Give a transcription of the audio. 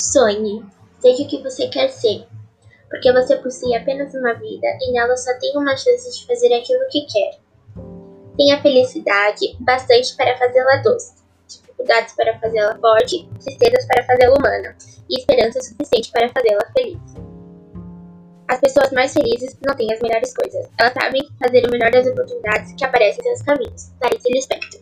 Sonhe, seja o que você quer ser, porque você possui apenas uma vida e nela só tem uma chance de fazer aquilo que quer. Tenha felicidade bastante para fazê-la doce, dificuldades para fazê-la forte, tristezas para fazê-la humana e esperança suficiente para fazê-la feliz. As pessoas mais felizes não têm as melhores coisas. Elas sabem fazer o melhor das oportunidades que aparecem em seus caminhos. Clarice Lispector.